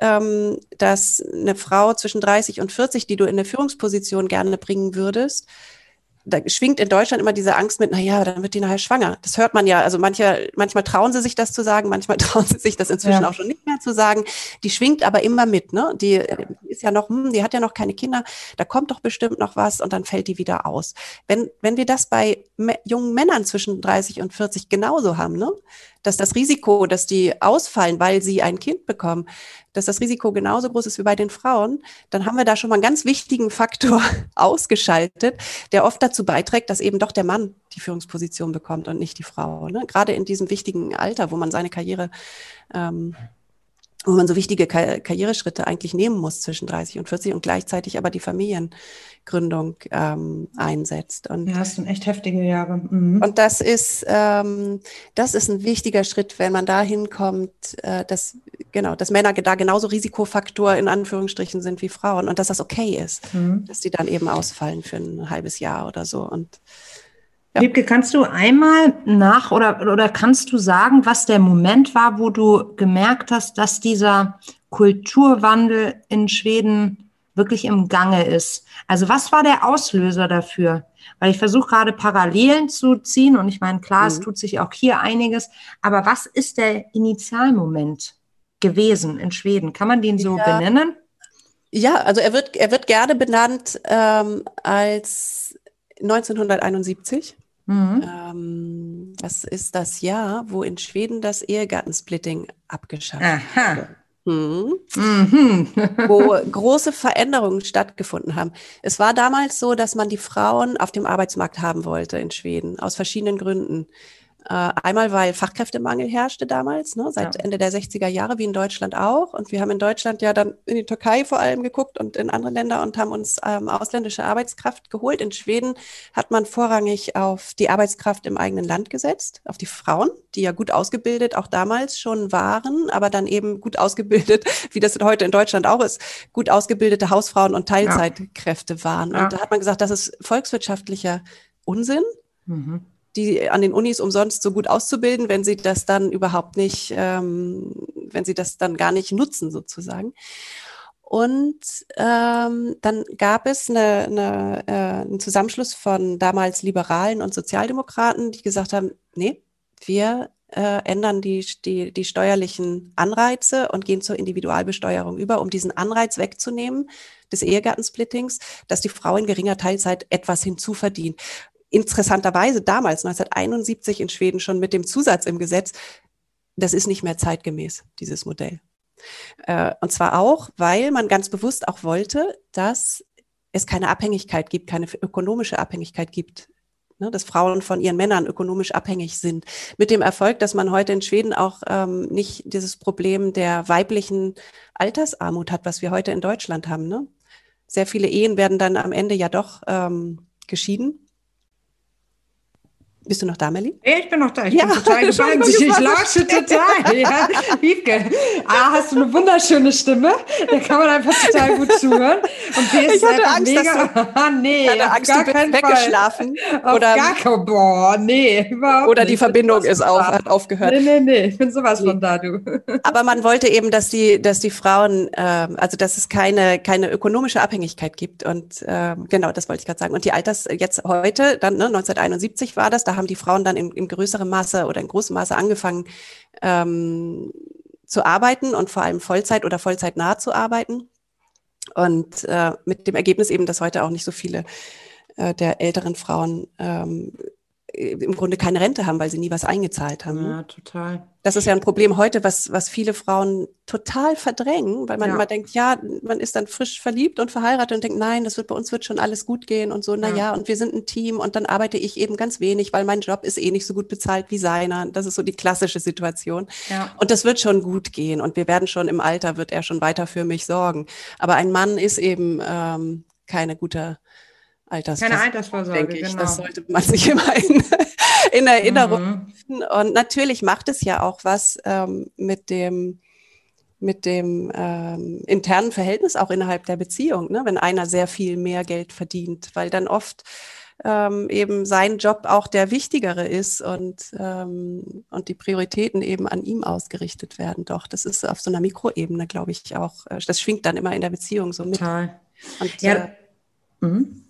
ähm, dass eine Frau zwischen 30 und 40, die du in eine Führungsposition gerne bringen würdest, da schwingt in Deutschland immer diese Angst mit, naja, dann wird die nachher schwanger. Das hört man ja. Also manche, manchmal trauen sie sich das zu sagen, manchmal <laughs> trauen sie sich das inzwischen ja. auch schon nicht mehr zu sagen. Die schwingt aber immer mit, ne? Die ist ja noch, hm, die hat ja noch keine Kinder, da kommt doch bestimmt noch was und dann fällt die wieder aus. Wenn, wenn wir das bei jungen Männern zwischen 30 und 40 genauso haben, ne? Dass das Risiko, dass die ausfallen, weil sie ein Kind bekommen, dass das Risiko genauso groß ist wie bei den Frauen, dann haben wir da schon mal einen ganz wichtigen Faktor <laughs> ausgeschaltet, der oft dazu beiträgt, dass eben doch der Mann die Führungsposition bekommt und nicht die Frau. Ne? Gerade in diesem wichtigen Alter, wo man seine Karriere ähm, wo man so wichtige Kar Karriereschritte eigentlich nehmen muss zwischen 30 und 40 und gleichzeitig aber die Familiengründung ähm, einsetzt. Und, ja, das sind echt heftige Jahre. Mhm. Und das ist, ähm, das ist ein wichtiger Schritt, wenn man da hinkommt, äh, dass, genau, dass Männer da genauso Risikofaktor in Anführungsstrichen sind wie Frauen und dass das okay ist, mhm. dass die dann eben ausfallen für ein halbes Jahr oder so. Und ja. Liebke, kannst du einmal nach oder, oder kannst du sagen, was der Moment war, wo du gemerkt hast, dass dieser Kulturwandel in Schweden wirklich im Gange ist? Also was war der Auslöser dafür? Weil ich versuche gerade Parallelen zu ziehen und ich meine, klar, mhm. es tut sich auch hier einiges, aber was ist der Initialmoment gewesen in Schweden? Kann man den so ja. benennen? Ja, also er wird, er wird gerne benannt ähm, als 1971. Mhm. Ähm, das ist das Jahr, wo in Schweden das Ehegattensplitting abgeschafft Aha. wurde. Mhm. Mhm. wo große Veränderungen stattgefunden haben. Es war damals so, dass man die Frauen auf dem Arbeitsmarkt haben wollte in Schweden, aus verschiedenen Gründen. Äh, einmal, weil Fachkräftemangel herrschte damals, ne, seit ja. Ende der 60er Jahre, wie in Deutschland auch. Und wir haben in Deutschland ja dann in die Türkei vor allem geguckt und in andere Länder und haben uns ähm, ausländische Arbeitskraft geholt. In Schweden hat man vorrangig auf die Arbeitskraft im eigenen Land gesetzt, auf die Frauen, die ja gut ausgebildet auch damals schon waren, aber dann eben gut ausgebildet, <laughs> wie das heute in Deutschland auch ist, gut ausgebildete Hausfrauen und Teilzeitkräfte ja. waren. Und da hat man gesagt, das ist volkswirtschaftlicher Unsinn. Mhm die an den Unis umsonst so gut auszubilden, wenn sie das dann überhaupt nicht, ähm, wenn sie das dann gar nicht nutzen sozusagen. Und ähm, dann gab es eine, eine, äh, einen Zusammenschluss von damals Liberalen und Sozialdemokraten, die gesagt haben, nee, wir äh, ändern die, die, die steuerlichen Anreize und gehen zur Individualbesteuerung über, um diesen Anreiz wegzunehmen des Ehegattensplittings, dass die Frau in geringer Teilzeit etwas hinzuverdient interessanterweise damals 1971 in Schweden schon mit dem Zusatz im Gesetz, das ist nicht mehr zeitgemäß, dieses Modell. Äh, und zwar auch, weil man ganz bewusst auch wollte, dass es keine Abhängigkeit gibt, keine ökonomische Abhängigkeit gibt, ne, dass Frauen von ihren Männern ökonomisch abhängig sind. Mit dem Erfolg, dass man heute in Schweden auch ähm, nicht dieses Problem der weiblichen Altersarmut hat, was wir heute in Deutschland haben. Ne? Sehr viele Ehen werden dann am Ende ja doch ähm, geschieden bist du noch da, Melly? Ja, ich bin noch da. Ich ja, bin total <laughs> gespannt. Ich, ich lausche total. <laughs> Ja. Wiebke, A, hast du eine wunderschöne Stimme. Da kann man einfach total gut zuhören. Und B, ist ich hatte Angst, mega, dass du, <laughs> ah, nee, ich hatte Angst, gar du bist weggeschlafen. Fall. Oder, gar kein, boah, nee, überhaupt Oder die nicht. Verbindung ist auf, hat aufgehört. Nee, nee, nee, ich bin sowas nee. von da, du. Aber man wollte eben, dass die, dass die Frauen, ähm, also dass es keine, keine ökonomische Abhängigkeit gibt. Und ähm, genau, das wollte ich gerade sagen. Und die Alters, jetzt heute, dann ne, 1971 war das, da haben die Frauen dann in, in größerem Maße oder in großem Maße angefangen ähm, zu arbeiten und vor allem Vollzeit oder Vollzeitnah zu arbeiten. Und äh, mit dem Ergebnis eben, dass heute auch nicht so viele äh, der älteren Frauen ähm, im Grunde keine Rente haben, weil sie nie was eingezahlt haben. Ja, total. Das ist ja ein Problem heute, was, was viele Frauen total verdrängen, weil man ja. immer denkt, ja, man ist dann frisch verliebt und verheiratet und denkt, nein, das wird bei uns wird schon alles gut gehen und so, na ja. ja, und wir sind ein Team und dann arbeite ich eben ganz wenig, weil mein Job ist eh nicht so gut bezahlt wie seiner. Das ist so die klassische Situation. Ja. Und das wird schon gut gehen und wir werden schon im Alter, wird er schon weiter für mich sorgen. Aber ein Mann ist eben ähm, keine gute Altersvorsorge. Keine Altersvorsorge, denke ich. Genau. Das sollte man <laughs> sich immer in, in Erinnerung mhm. Und natürlich macht es ja auch was ähm, mit dem mit dem ähm, internen Verhältnis auch innerhalb der Beziehung, ne? wenn einer sehr viel mehr Geld verdient, weil dann oft ähm, eben sein Job auch der wichtigere ist und, ähm, und die Prioritäten eben an ihm ausgerichtet werden. Doch, das ist auf so einer Mikroebene, glaube ich, auch, äh, das schwingt dann immer in der Beziehung so mit. Total. Und, ja. Äh, mhm.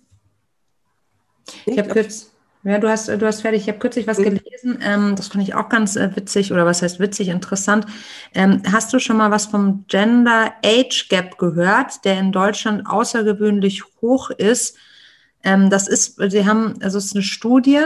Ich habe kurz, ja, du hast, du hast fertig. Ich habe kürzlich was mhm. gelesen. Ähm, das fand ich auch ganz äh, witzig oder was heißt witzig, interessant. Ähm, hast du schon mal was vom Gender Age Gap gehört, der in Deutschland außergewöhnlich hoch ist? Ähm, das ist, sie haben, also es ist eine Studie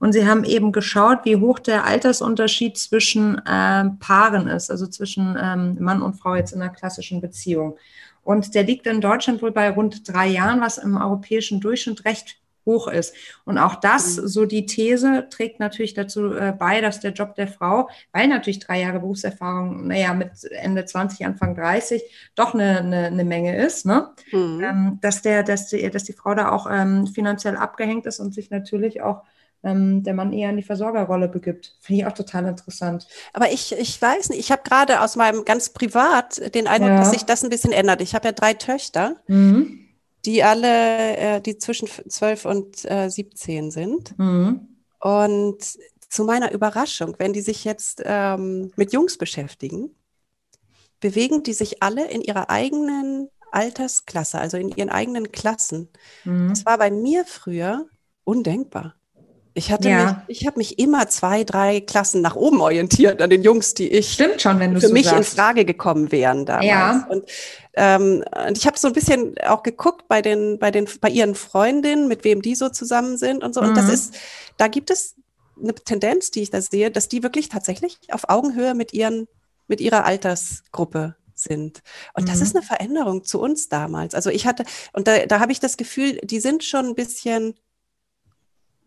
und sie haben eben geschaut, wie hoch der Altersunterschied zwischen ähm, Paaren ist, also zwischen ähm, Mann und Frau jetzt in einer klassischen Beziehung. Und der liegt in Deutschland wohl bei rund drei Jahren, was im europäischen Durchschnitt recht hoch ist. Und auch das, mhm. so die These, trägt natürlich dazu äh, bei, dass der Job der Frau, weil natürlich drei Jahre Berufserfahrung, naja, mit Ende 20, Anfang 30 doch eine, eine, eine Menge ist, ne? Mhm. Ähm, dass, der, dass, die, dass die Frau da auch ähm, finanziell abgehängt ist und sich natürlich auch ähm, der Mann eher in die Versorgerrolle begibt. Finde ich auch total interessant. Aber ich, ich weiß nicht, ich habe gerade aus meinem ganz privat den Eindruck, ja. dass sich das ein bisschen ändert. Ich habe ja drei Töchter. Mhm die alle, äh, die zwischen 12 und äh, 17 sind. Mhm. Und zu meiner Überraschung, wenn die sich jetzt ähm, mit Jungs beschäftigen, bewegen die sich alle in ihrer eigenen Altersklasse, also in ihren eigenen Klassen. Mhm. Das war bei mir früher undenkbar. Ich hatte ja. mich, ich habe mich immer zwei, drei Klassen nach oben orientiert an den Jungs, die ich Stimmt schon, wenn für so mich sagst. in Frage gekommen wären damals. Ja. Und, ähm, und ich habe so ein bisschen auch geguckt bei den, bei den, bei ihren Freundinnen, mit wem die so zusammen sind und so. Und das mhm. ist, da gibt es eine Tendenz, die ich da sehe, dass die wirklich tatsächlich auf Augenhöhe mit ihren, mit ihrer Altersgruppe sind. Und mhm. das ist eine Veränderung zu uns damals. Also ich hatte, und da, da habe ich das Gefühl, die sind schon ein bisschen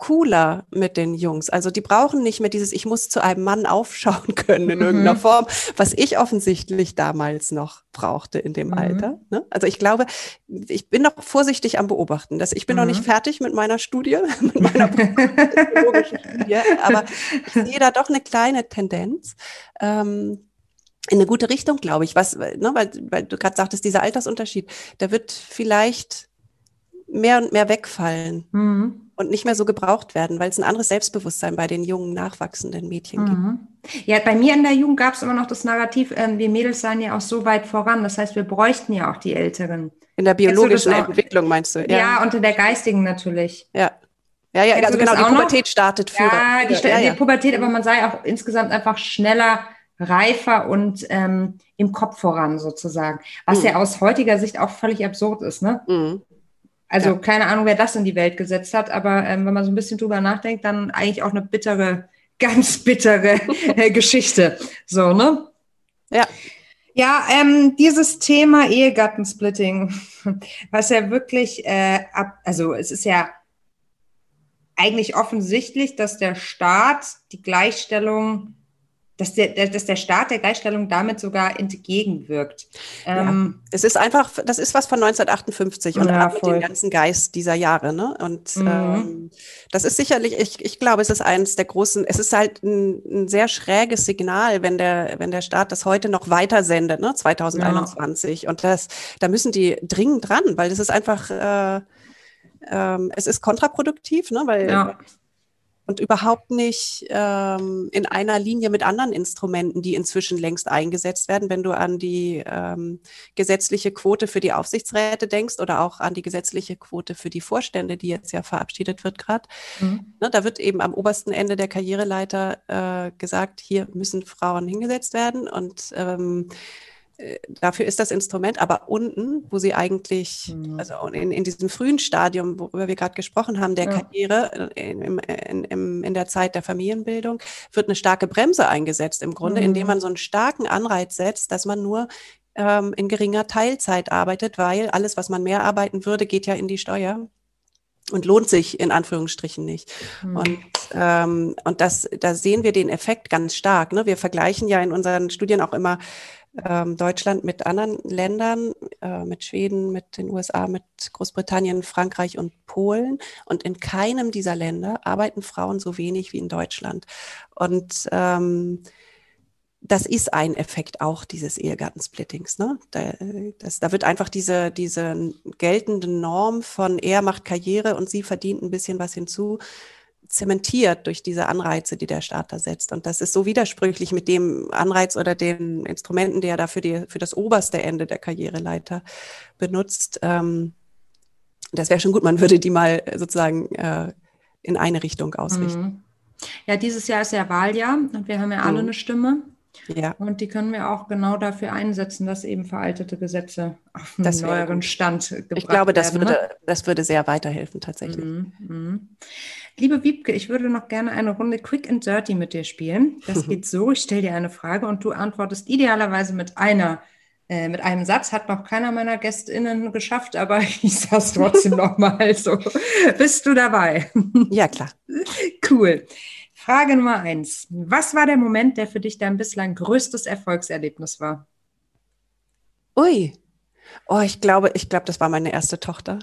cooler mit den Jungs. Also die brauchen nicht mehr dieses, ich muss zu einem Mann aufschauen <laughs> können in mhm. irgendeiner Form, was ich offensichtlich damals noch brauchte in dem mhm. Alter. Ne? Also ich glaube, ich bin noch vorsichtig am Beobachten. Dass ich bin mhm. noch nicht fertig mit meiner Studie, <laughs> mit meiner <laughs> Studie, aber ich sehe da doch eine kleine Tendenz. Ähm, in eine gute Richtung, glaube ich, was, ne, weil, weil du gerade sagtest, dieser Altersunterschied, der wird vielleicht mehr und mehr wegfallen. Mhm und nicht mehr so gebraucht werden, weil es ein anderes Selbstbewusstsein bei den jungen, nachwachsenden Mädchen mhm. gibt. Ja, bei mir in der Jugend gab es immer noch das Narrativ, äh, wir Mädels seien ja auch so weit voran. Das heißt, wir bräuchten ja auch die Älteren. In der biologischen Entwicklung meinst du? Ja. ja, und in der geistigen natürlich. Ja. Ja, ja, also genau, die Pubertät noch? startet früher. Ja, die, ja, ja. die Pubertät, aber man sei auch insgesamt einfach schneller reifer und ähm, im Kopf voran sozusagen. Was mhm. ja aus heutiger Sicht auch völlig absurd ist, ne? Mhm. Also ja. keine Ahnung, wer das in die Welt gesetzt hat, aber ähm, wenn man so ein bisschen drüber nachdenkt, dann eigentlich auch eine bittere, <laughs> ganz bittere äh, Geschichte. So, ne? Ja. Ja, ähm, dieses Thema Ehegattensplitting, was ja wirklich, äh, ab, also es ist ja eigentlich offensichtlich, dass der Staat die Gleichstellung dass der, dass der Staat der Gleichstellung damit sogar entgegenwirkt. Ähm, ja, es ist einfach, das ist was von 1958 und ja, mit dem ganzen Geist dieser Jahre. Ne? Und mhm. ähm, das ist sicherlich, ich, ich glaube, es ist eines der großen, es ist halt ein, ein, sehr schräges Signal, wenn der, wenn der Staat das heute noch weiter sendet, ne? 2021. Ja. Und das, da müssen die dringend dran, weil das ist einfach, äh, ähm, es ist kontraproduktiv, ne? weil ja und überhaupt nicht ähm, in einer Linie mit anderen Instrumenten, die inzwischen längst eingesetzt werden. Wenn du an die ähm, gesetzliche Quote für die Aufsichtsräte denkst oder auch an die gesetzliche Quote für die Vorstände, die jetzt ja verabschiedet wird gerade, mhm. ne, da wird eben am obersten Ende der Karriereleiter äh, gesagt, hier müssen Frauen hingesetzt werden und ähm, äh, dafür ist das Instrument, aber unten, wo sie eigentlich, mhm. also in, in diesem frühen Stadium, worüber wir gerade gesprochen haben, der ja. Karriere, äh, in, in, in, in, der Zeit der Familienbildung, wird eine starke Bremse eingesetzt im Grunde, mhm. indem man so einen starken Anreiz setzt, dass man nur ähm, in geringer Teilzeit arbeitet, weil alles, was man mehr arbeiten würde, geht ja in die Steuer und lohnt sich in Anführungsstrichen nicht. Mhm. Und, ähm, und das, da sehen wir den Effekt ganz stark. Ne? Wir vergleichen ja in unseren Studien auch immer ähm, Deutschland mit anderen Ländern, äh, mit Schweden, mit den USA, mit Großbritannien, Frankreich und Polen. Und in keinem dieser Länder arbeiten Frauen so wenig wie in Deutschland. Und ähm, das ist ein Effekt auch dieses Ehegattensplittings. Ne? Da, das, da wird einfach diese, diese geltende Norm von er macht Karriere und sie verdient ein bisschen was hinzu, zementiert durch diese Anreize, die der Staat da setzt. Und das ist so widersprüchlich mit dem Anreiz oder den Instrumenten, die er da für, die, für das oberste Ende der Karriereleiter benutzt. Ähm, das wäre schon gut, man würde die mal sozusagen äh, in eine Richtung ausrichten. Mhm. Ja, dieses Jahr ist ja Wahljahr und wir haben ja alle mhm. eine Stimme. Ja. Und die können wir auch genau dafür einsetzen, dass eben veraltete Gesetze auf einen das neueren Stand gebracht werden. Ich glaube, das würde, ne? das würde sehr weiterhelfen tatsächlich. Mhm, mhm. Liebe Wiebke, ich würde noch gerne eine Runde Quick and Dirty mit dir spielen. Das <laughs> geht so, ich stelle dir eine Frage und du antwortest idealerweise mit einer äh, mit einem Satz hat noch keiner meiner GästInnen geschafft, aber <laughs> ich sage es trotzdem noch mal so. Bist du dabei? <laughs> Ja, klar. Cool. Frage Nummer eins. Was war der Moment, der für dich dein bislang größtes Erfolgserlebnis war? Ui. Oh, ich glaube, ich glaube, das war meine erste Tochter.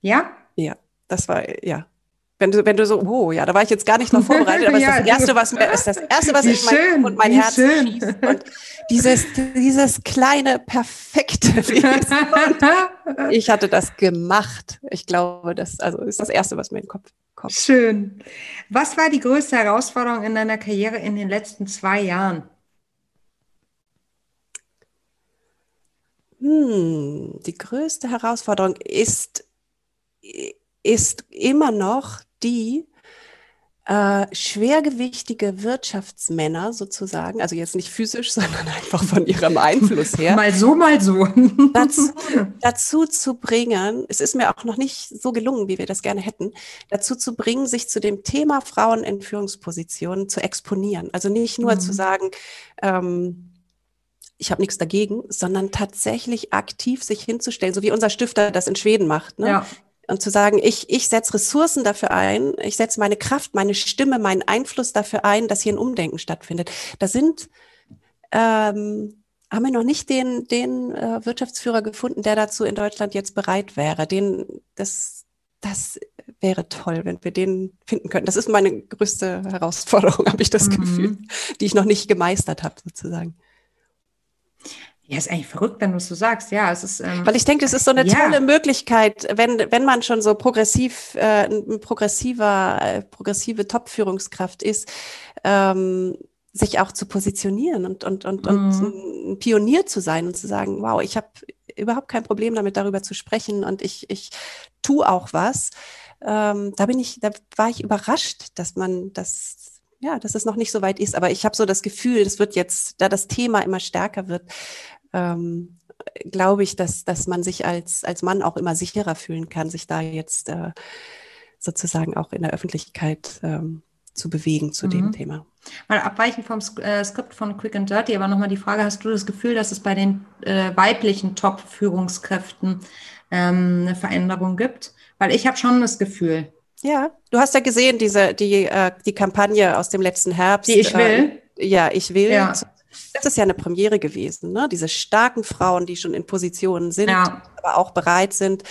Ja? Ja, das war, ja. Wenn du, wenn du so, oh ja, da war ich jetzt gar nicht noch vorbereitet, aber <laughs> ja, ist das Erste, was mir, ist das Erste, was ich mein, und mein Herz schön. schießt. Und dieses, dieses kleine, perfekte <laughs> Ich hatte das gemacht. Ich glaube, das also ist das Erste, was mir in den Kopf kommt. Schön. Was war die größte Herausforderung in deiner Karriere in den letzten zwei Jahren? Hm, die größte Herausforderung ist, ist immer noch die äh, schwergewichtige Wirtschaftsmänner sozusagen, also jetzt nicht physisch, <laughs> sondern einfach von ihrem Einfluss her. mal so, mal so. <laughs> dazu, <laughs> dazu zu bringen, es ist mir auch noch nicht so gelungen, wie wir das gerne hätten, dazu zu bringen, sich zu dem Thema Frauen in Führungspositionen zu exponieren. Also nicht nur mhm. zu sagen, ähm, ich habe nichts dagegen, sondern tatsächlich aktiv sich hinzustellen, so wie unser Stifter das in Schweden macht. Ne? Ja und zu sagen, ich, ich setze Ressourcen dafür ein, ich setze meine Kraft, meine Stimme, meinen Einfluss dafür ein, dass hier ein Umdenken stattfindet. Da sind, ähm, haben wir noch nicht den, den äh, Wirtschaftsführer gefunden, der dazu in Deutschland jetzt bereit wäre. Den, das, das wäre toll, wenn wir den finden könnten. Das ist meine größte Herausforderung, <laughs> habe ich das mhm. Gefühl, die ich noch nicht gemeistert habe, sozusagen. Ja, ist eigentlich verrückt, wenn du es so sagst. Ja, es ist. Ähm, Weil ich denke, es ist so eine ja. tolle Möglichkeit, wenn, wenn man schon so progressiv, äh, ein progressiver, äh, progressive Top-Führungskraft ist, ähm, sich auch zu positionieren und, und, und, mhm. und ein Pionier zu sein und zu sagen, wow, ich habe überhaupt kein Problem damit, darüber zu sprechen und ich, ich tue auch was. Ähm, da bin ich, da war ich überrascht, dass man das ja, dass es noch nicht so weit ist. Aber ich habe so das Gefühl, es wird jetzt, da das Thema immer stärker wird, ähm, glaube ich, dass, dass man sich als, als Mann auch immer sicherer fühlen kann, sich da jetzt äh, sozusagen auch in der Öffentlichkeit ähm, zu bewegen zu mhm. dem Thema. Mal abweichend vom äh, Skript von Quick and Dirty, aber nochmal die Frage, hast du das Gefühl, dass es bei den äh, weiblichen Top-Führungskräften ähm, eine Veränderung gibt? Weil ich habe schon das Gefühl. Ja, du hast ja gesehen, diese, die, äh, die Kampagne aus dem letzten Herbst. Die ich will. Äh, ja, ich will. Ja. Das ist ja eine Premiere gewesen, ne? Diese starken Frauen, die schon in Positionen sind, ja. aber auch bereit sind,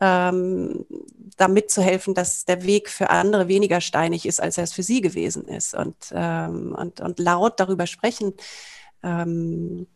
ähm, da mitzuhelfen, dass der Weg für andere weniger steinig ist, als er es für sie gewesen ist. Und, ähm, und, und laut darüber sprechen, ähm,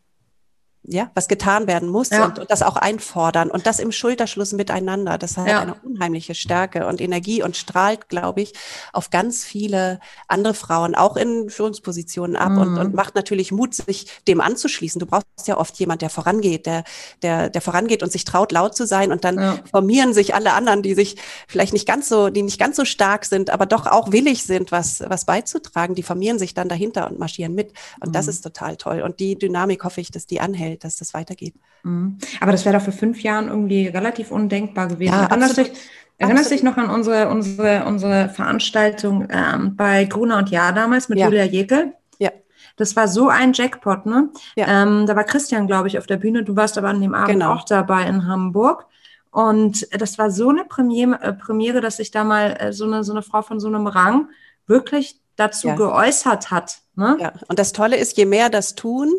ja, was getan werden muss ja. und, und, das auch einfordern und das im Schulterschluss miteinander. Das hat ja. eine unheimliche Stärke und Energie und strahlt, glaube ich, auf ganz viele andere Frauen, auch in Führungspositionen ab mhm. und, und macht natürlich Mut, sich dem anzuschließen. Du brauchst ja oft jemand, der vorangeht, der, der, der vorangeht und sich traut, laut zu sein und dann ja. formieren sich alle anderen, die sich vielleicht nicht ganz so, die nicht ganz so stark sind, aber doch auch willig sind, was, was beizutragen. Die formieren sich dann dahinter und marschieren mit. Und mhm. das ist total toll. Und die Dynamik hoffe ich, dass die anhält Umfeld, dass das weitergeht. Mhm. Aber das wäre doch für fünf Jahren irgendwie relativ undenkbar gewesen. Ja, erinnerst, dich, erinnerst dich noch an unsere, unsere, unsere Veranstaltung ähm, bei Gruner und Jahr damals mit ja. Julia Jekel? Ja. Das war so ein Jackpot, ne? Ja. Ähm, da war Christian, glaube ich, auf der Bühne. Du warst aber an dem Abend genau. auch dabei in Hamburg. Und das war so eine Premiere, äh, Premiere dass sich da mal äh, so, eine, so eine Frau von so einem Rang wirklich dazu ja. geäußert hat. Ne? Ja, und das Tolle ist, je mehr das tun,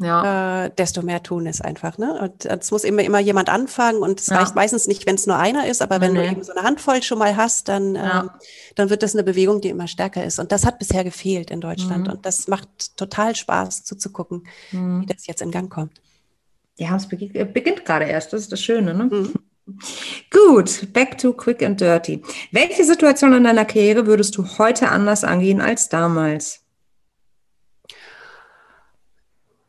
ja. äh, desto mehr tun es einfach. Ne? Und es muss immer, immer jemand anfangen und es ja. reicht meistens nicht, wenn es nur einer ist, aber wenn nee. du eben so eine Handvoll schon mal hast, dann, ja. ähm, dann wird das eine Bewegung, die immer stärker ist. Und das hat bisher gefehlt in Deutschland. Mhm. Und das macht total Spaß zuzugucken, mhm. wie das jetzt in Gang kommt. Ja, es beginnt, äh, beginnt gerade erst, das ist das Schöne. Ne? Mhm. Gut, back to quick and dirty. Welche Situation in deiner Karriere würdest du heute anders angehen als damals?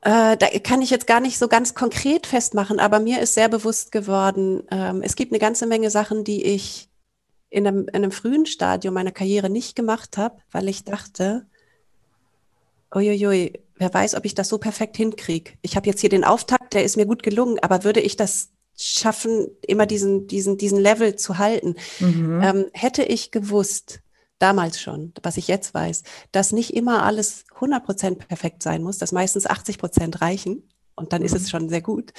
Äh, da kann ich jetzt gar nicht so ganz konkret festmachen, aber mir ist sehr bewusst geworden, ähm, es gibt eine ganze Menge Sachen, die ich in einem, in einem frühen Stadium meiner Karriere nicht gemacht habe, weil ich dachte, uiuiui, wer weiß, ob ich das so perfekt hinkriege. Ich habe jetzt hier den Auftakt, der ist mir gut gelungen, aber würde ich das schaffen, immer diesen, diesen, diesen Level zu halten? Mhm. Ähm, hätte ich gewusst, damals schon, was ich jetzt weiß, dass nicht immer alles 100% perfekt sein muss, dass meistens 80% reichen, und dann ist es mhm. schon sehr gut,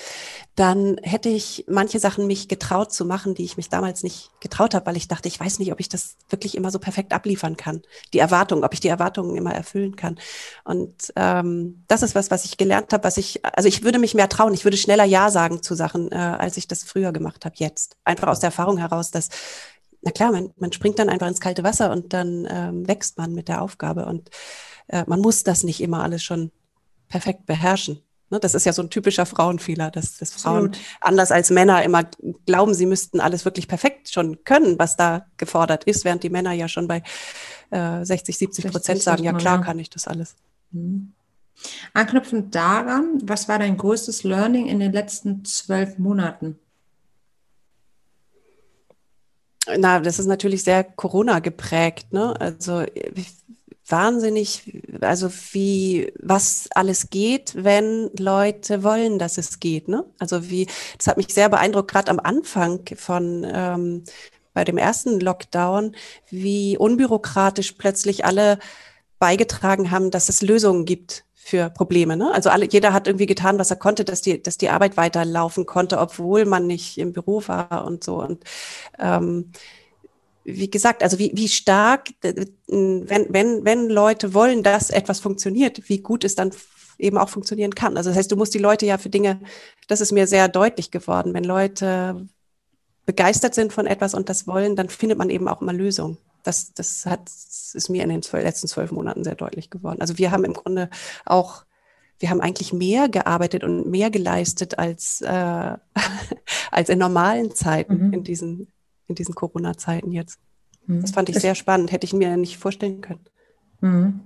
dann hätte ich manche Sachen mich getraut zu machen, die ich mich damals nicht getraut habe, weil ich dachte, ich weiß nicht, ob ich das wirklich immer so perfekt abliefern kann. Die Erwartung, ob ich die Erwartungen immer erfüllen kann. Und ähm, das ist was, was ich gelernt habe, was ich, also ich würde mich mehr trauen, ich würde schneller Ja sagen zu Sachen, äh, als ich das früher gemacht habe, jetzt. Einfach aus der Erfahrung heraus, dass na klar, man, man springt dann einfach ins kalte Wasser und dann ähm, wächst man mit der Aufgabe. Und äh, man muss das nicht immer alles schon perfekt beherrschen. Ne, das ist ja so ein typischer Frauenfehler, dass, dass Frauen anders als Männer immer glauben, sie müssten alles wirklich perfekt schon können, was da gefordert ist, während die Männer ja schon bei äh, 60, 70 Prozent sagen, ja klar kann ich das alles. Mhm. Anknüpfend daran, was war dein größtes Learning in den letzten zwölf Monaten? Na, das ist natürlich sehr Corona geprägt. Ne? Also wahnsinnig, also wie, was alles geht, wenn Leute wollen, dass es geht. Ne? Also wie, das hat mich sehr beeindruckt, gerade am Anfang von ähm, bei dem ersten Lockdown, wie unbürokratisch plötzlich alle beigetragen haben, dass es Lösungen gibt für Probleme. Ne? Also alle, jeder hat irgendwie getan, was er konnte, dass die, dass die Arbeit weiterlaufen konnte, obwohl man nicht im Büro war und so. Und ähm, wie gesagt, also wie, wie stark, äh, wenn, wenn, wenn Leute wollen, dass etwas funktioniert, wie gut es dann eben auch funktionieren kann. Also das heißt, du musst die Leute ja für Dinge, das ist mir sehr deutlich geworden, wenn Leute begeistert sind von etwas und das wollen, dann findet man eben auch immer Lösungen. Das, das hat, das ist mir in den letzten zwölf Monaten sehr deutlich geworden. Also wir haben im Grunde auch, wir haben eigentlich mehr gearbeitet und mehr geleistet als, äh, <laughs> als in normalen Zeiten mhm. in diesen in diesen Corona-Zeiten jetzt. Mhm. Das fand ich sehr spannend, hätte ich mir nicht vorstellen können. Mhm.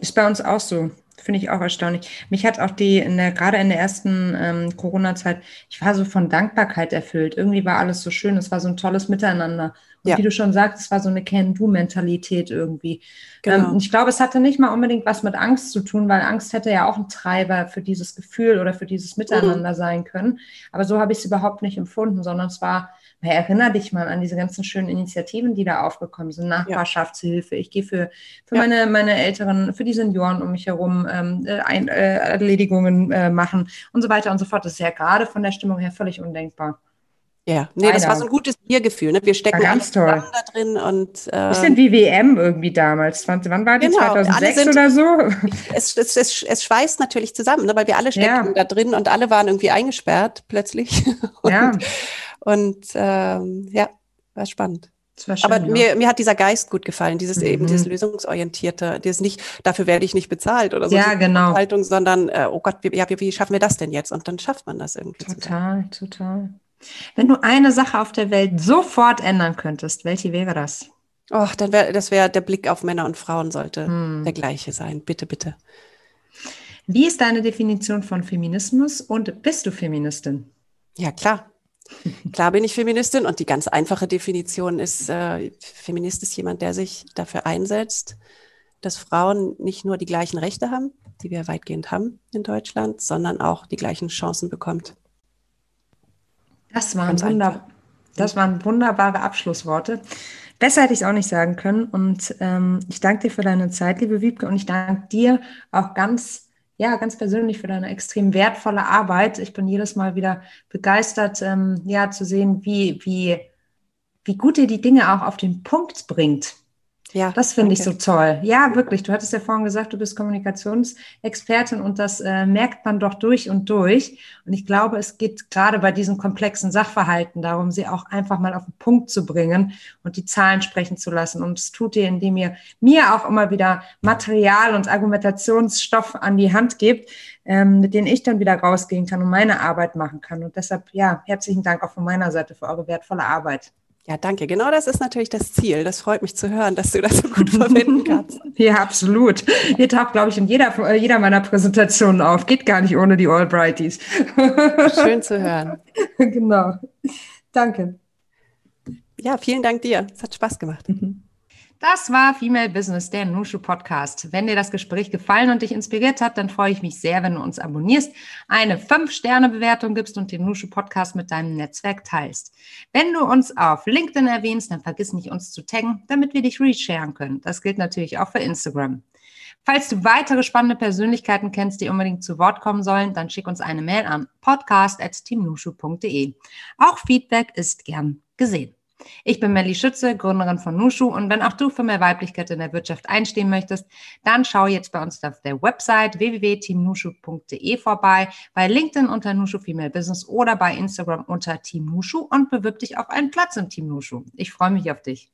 Ist bei uns auch so. Finde ich auch erstaunlich. Mich hat auch die, in der, gerade in der ersten ähm, Corona-Zeit, ich war so von Dankbarkeit erfüllt. Irgendwie war alles so schön. Es war so ein tolles Miteinander. Und ja. wie du schon sagst, es war so eine Can-Do-Mentalität irgendwie. Genau. Ähm, ich glaube, es hatte nicht mal unbedingt was mit Angst zu tun, weil Angst hätte ja auch ein Treiber für dieses Gefühl oder für dieses Miteinander mhm. sein können. Aber so habe ich es überhaupt nicht empfunden, sondern es war erinnere dich mal an diese ganzen schönen Initiativen, die da aufgekommen sind. Nachbarschaftshilfe. Ich gehe für, für ja. meine, meine Älteren, für die Senioren um mich herum ähm, äh, ein, äh, Erledigungen äh, machen und so weiter und so fort. Das ist ja gerade von der Stimmung her völlig undenkbar. Ja, nee, Leider. das war so ein gutes Biergefühl. Ne? Wir stecken toll. da drin und äh, bisschen wie WM irgendwie damals. Wann war die? Genau, 2006 sind, oder so? <laughs> Es, es, es, es, schweißt natürlich zusammen, ne? weil wir alle stecken ja. da drin und alle waren irgendwie eingesperrt plötzlich. <laughs> und, ja. Und ähm, ja, war spannend. Schön, Aber ja. mir, mir hat dieser Geist gut gefallen, dieses mhm. eben, dieses lösungsorientierte, dieses nicht, dafür werde ich nicht bezahlt oder so. Ja, genau. Haltung, sondern, äh, oh Gott, wie, ja, wie, wie schaffen wir das denn jetzt? Und dann schafft man das irgendwie. Total, total. Wenn du eine Sache auf der Welt sofort ändern könntest, welche wäre das? Oh, dann wäre, das wäre der Blick auf Männer und Frauen sollte hm. der gleiche sein. Bitte, bitte. Wie ist deine Definition von Feminismus und bist du Feministin? Ja, klar. Klar bin ich Feministin und die ganz einfache Definition ist, äh, Feminist ist jemand, der sich dafür einsetzt, dass Frauen nicht nur die gleichen Rechte haben, die wir weitgehend haben in Deutschland, sondern auch die gleichen Chancen bekommt. Das waren, wunder das waren wunderbare Abschlussworte. Besser hätte ich es auch nicht sagen können. Und ähm, ich danke dir für deine Zeit, liebe Wiebke, und ich danke dir auch ganz ja, ganz persönlich für deine extrem wertvolle Arbeit. Ich bin jedes Mal wieder begeistert, ähm, ja, zu sehen, wie, wie, wie gut ihr die Dinge auch auf den Punkt bringt. Ja, das finde ich so toll. Ja, wirklich. Du hattest ja vorhin gesagt, du bist Kommunikationsexpertin und das äh, merkt man doch durch und durch. Und ich glaube, es geht gerade bei diesen komplexen Sachverhalten darum, sie auch einfach mal auf den Punkt zu bringen und die Zahlen sprechen zu lassen. Und es tut ihr, indem ihr mir auch immer wieder Material und Argumentationsstoff an die Hand gebt, ähm, mit denen ich dann wieder rausgehen kann und meine Arbeit machen kann. Und deshalb, ja, herzlichen Dank auch von meiner Seite für eure wertvolle Arbeit. Ja, danke. Genau das ist natürlich das Ziel. Das freut mich zu hören, dass du das so gut <laughs> verwenden kannst. <laughs> ja, absolut. Hier taucht, glaube ich, in jeder, äh, jeder meiner Präsentationen auf. Geht gar nicht ohne die Albrighties. <laughs> Schön zu hören. genau. Danke. Ja, vielen Dank dir. Es hat Spaß gemacht. Das war Female Business, der Nushu Podcast. Wenn dir das Gespräch gefallen und dich inspiriert hat, dann freue ich mich sehr, wenn du uns abonnierst, eine 5-Sterne-Bewertung gibst und den Nushu Podcast mit deinem Netzwerk teilst. Wenn du uns auf LinkedIn erwähnst, dann vergiss nicht, uns zu taggen, damit wir dich resharen können. Das gilt natürlich auch für Instagram. Falls du weitere spannende Persönlichkeiten kennst, die unbedingt zu Wort kommen sollen, dann schick uns eine Mail an podcast.teamnushu.de. Auch Feedback ist gern gesehen. Ich bin Melly Schütze, Gründerin von Nushu und wenn auch du für mehr Weiblichkeit in der Wirtschaft einstehen möchtest, dann schau jetzt bei uns auf der Website www.teamnushu.de vorbei, bei LinkedIn unter Nushu Female Business oder bei Instagram unter Team Nushu und bewirb dich auf einen Platz im Team Nushu. Ich freue mich auf dich.